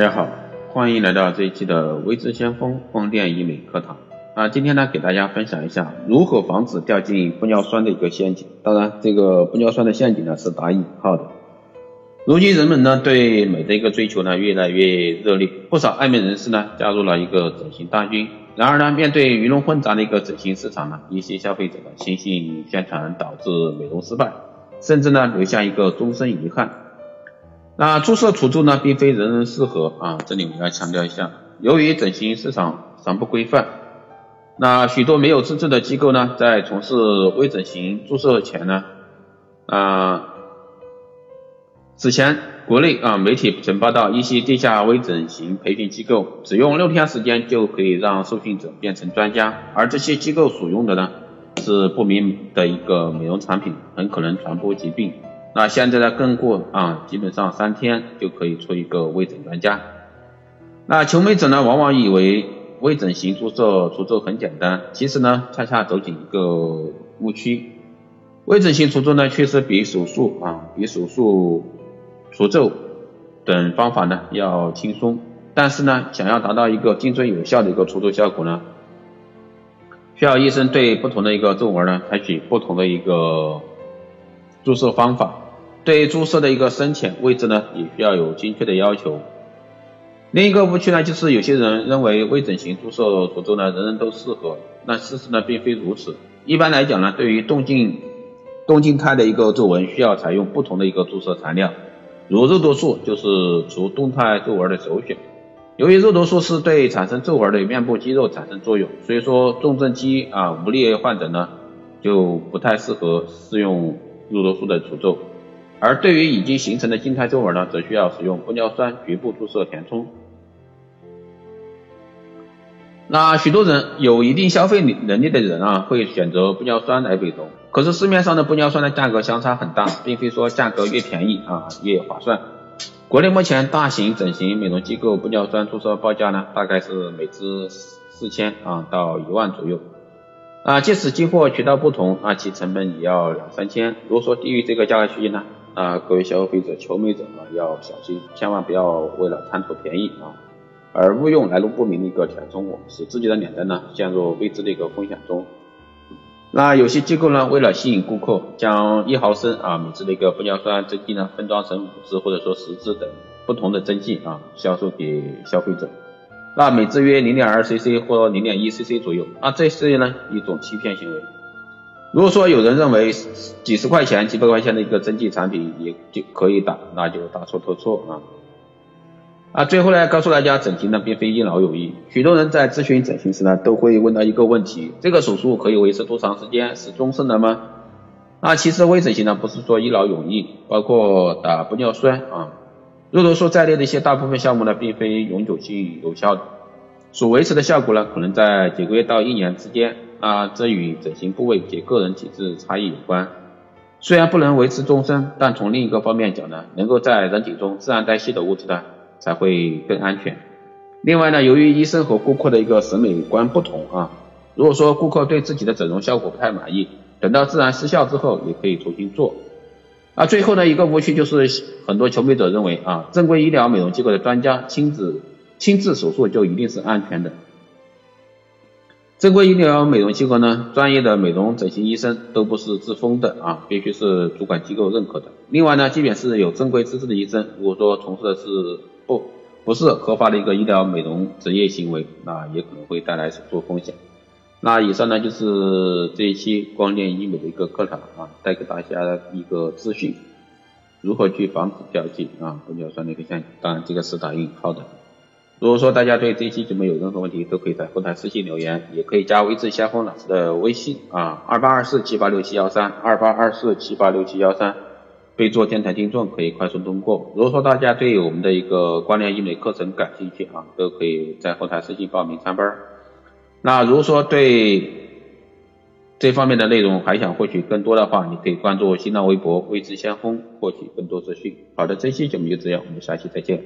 大家好，欢迎来到这一期的微知先锋光电医美课堂。啊，今天呢给大家分享一下如何防止掉进玻尿酸的一个陷阱。当然，这个玻尿酸的陷阱呢是打引号的。如今人们呢对美的一个追求呢越来越热烈，不少爱美人士呢加入了一个整形大军。然而呢，面对鱼龙混杂的一个整形市场呢，一些消费者的轻信宣传导致美容失败，甚至呢留下一个终身遗憾。那注射除皱呢，并非人人适合啊！这里我要强调一下，由于整形市场尚不规范，那许多没有资质的机构呢，在从事微整形注射前呢，啊，此前国内啊媒体曾报道一些地下微整形培训机构，只用六天时间就可以让受训者变成专家，而这些机构所用的呢，是不明的一个美容产品，很可能传播疾病。那现在呢更过啊，基本上三天就可以出一个微整专家。那求美者呢，往往以为微整形注射除皱很简单，其实呢，恰恰走进一个误区。微整形除皱呢，确实比手术啊，比手术除皱等方法呢要轻松。但是呢，想要达到一个精准有效的一个除皱效果呢，需要医生对不同的一个皱纹呢，采取不同的一个注射方法。对注射的一个深浅位置呢，也需要有精确的要求。另一个误区呢，就是有些人认为微整形注射除皱呢，人人都适合。那事实呢，并非如此。一般来讲呢，对于动静动静态的一个皱纹，需要采用不同的一个注射材料。如肉毒素就是除动态皱纹的首选。由于肉毒素是对产生皱纹的面部肌肉产生作用，所以说重症肌啊无力患者呢，就不太适合适用肉毒素的除皱。而对于已经形成的静态皱纹呢，则需要使用玻尿酸局部注射填充。那许多人有一定消费能力的人啊，会选择玻尿酸来美容。可是市面上的玻尿酸的价格相差很大，并非说价格越便宜啊越划算。国内目前大型整形美容机构玻尿酸注射报价呢，大概是每支四千啊到一万左右。啊，即使进货渠道不同啊，其成本也要两三千。如果说低于这个价格区间呢？啊，各位消费者、求美者呢，要小心，千万不要为了贪图便宜啊，而误用来路不明的一个填充物，使自己的脸蛋呢陷入未知的一个风险中。那有些机构呢，为了吸引顾客，将一毫升啊每支的一个玻尿酸针剂呢，分装成五支或者说十支等不同的针剂啊，销售给消费者。那每支约零点二 cc 或零点一 cc 左右，那这是呢一种欺骗行为。如果说有人认为几十块钱、几百块钱的一个针剂产品也就可以打，那就大错特错啊！啊，最后呢，告诉大家，整形呢并非一劳永逸。许多人在咨询整形时呢，都会问到一个问题：这个手术可以维持多长时间？是终身的吗？那其实微整形呢，不是说一劳永逸，包括打玻尿酸啊、肉毒素在内的一些大部分项目呢，并非永久性有效的，所维持的效果呢，可能在几个月到一年之间。啊，这与整形部位及个人体质差异有关。虽然不能维持终身，但从另一个方面讲呢，能够在人体中自然代谢的物质呢，才会更安全。另外呢，由于医生和顾客的一个审美观不同啊，如果说顾客对自己的整容效果不太满意，等到自然失效之后，也可以重新做。啊，最后呢，一个误区就是很多求美者认为啊，正规医疗美容机构的专家亲自亲自手术就一定是安全的。正规医疗美容机构呢，专业的美容整形医生都不是自封的啊，必须是主管机构认可的。另外呢，即便是有正规资质的医生，如果说从事的是不不是合法的一个医疗美容职业行为，那也可能会带来手术风险。那以上呢就是这一期光电医美的一个课堂啊，带给大家一个资讯，如何去防止掉剂啊玻尿酸的一个陷阱。当然这个是打引号的。如果说大家对这期节目有任何问题，都可以在后台私信留言，也可以加微智先锋老师的微信啊，二八二四七八六七幺三，二八二四七八六七幺三，备注电台听众可以快速通过。如果说大家对我们的一个光电医美课程感兴趣啊，都可以在后台私信报名参班。那如果说对这方面的内容还想获取更多的话，你可以关注新浪微博微智先锋获取更多资讯。好的，这期节目就这样，我们下期再见。